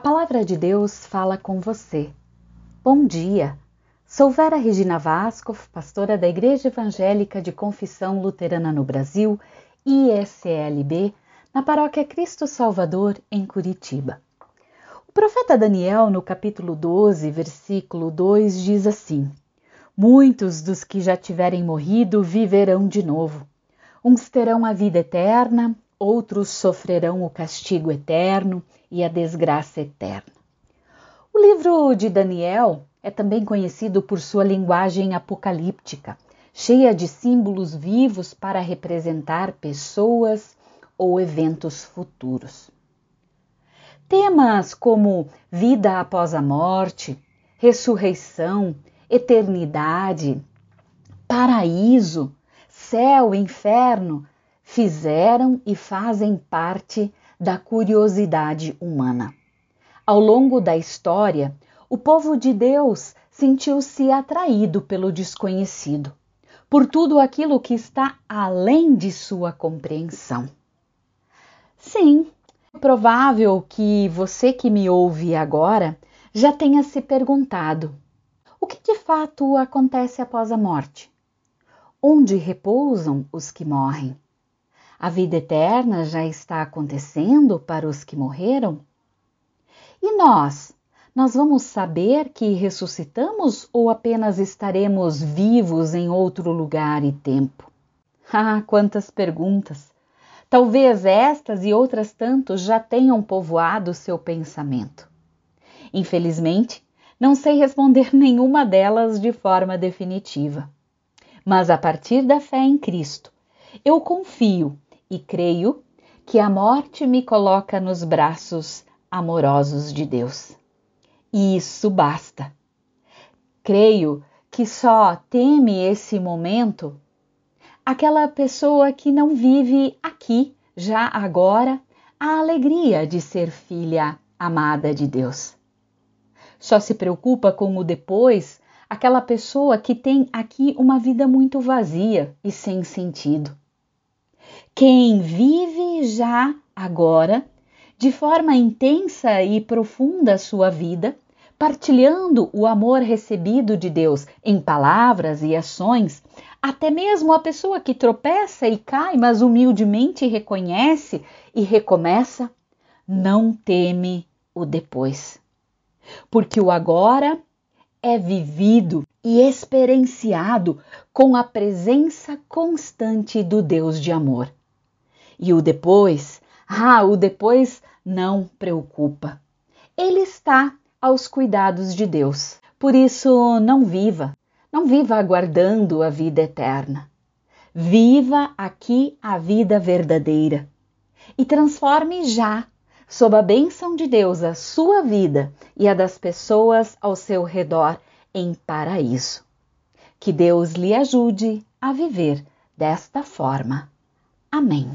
palavra de Deus fala com você. Bom dia! Sou Vera Regina Vasco, pastora da Igreja Evangélica de Confissão Luterana no Brasil, ISLB, na paróquia Cristo Salvador, em Curitiba. O profeta Daniel, no capítulo 12, versículo 2, diz assim: Muitos dos que já tiverem morrido viverão de novo. Uns terão a vida eterna, outros sofrerão o castigo eterno e a desgraça eterna. O livro de Daniel é também conhecido por sua linguagem apocalíptica, cheia de símbolos vivos para representar pessoas ou eventos futuros. Temas como vida após a morte, ressurreição, eternidade, paraíso, céu, inferno fizeram e fazem parte da curiosidade humana. Ao longo da história, o povo de Deus sentiu-se atraído pelo desconhecido, por tudo aquilo que está além de sua compreensão. Sim, é provável que você que me ouve agora já tenha se perguntado: o que de fato acontece após a morte? Onde repousam os que morrem? A vida eterna já está acontecendo para os que morreram? E nós? Nós vamos saber que ressuscitamos ou apenas estaremos vivos em outro lugar e tempo? Ah, quantas perguntas! Talvez estas e outras tantas já tenham povoado seu pensamento. Infelizmente, não sei responder nenhuma delas de forma definitiva. Mas a partir da fé em Cristo, eu confio e creio que a morte me coloca nos braços amorosos de Deus. E isso basta. Creio que só teme esse momento aquela pessoa que não vive aqui, já agora, a alegria de ser filha amada de Deus. Só se preocupa com o depois aquela pessoa que tem aqui uma vida muito vazia e sem sentido. Quem vive já agora, de forma intensa e profunda sua vida, partilhando o amor recebido de Deus em palavras e ações, até mesmo a pessoa que tropeça e cai, mas humildemente reconhece e recomeça, não teme o depois. Porque o agora é vivido e experienciado com a presença constante do Deus de amor. E o depois, ah, o depois não preocupa. Ele está aos cuidados de Deus. Por isso, não viva, não viva aguardando a vida eterna. Viva aqui a vida verdadeira e transforme já, sob a bênção de Deus, a sua vida e a das pessoas ao seu redor em paraíso. Que Deus lhe ajude a viver desta forma. Amém.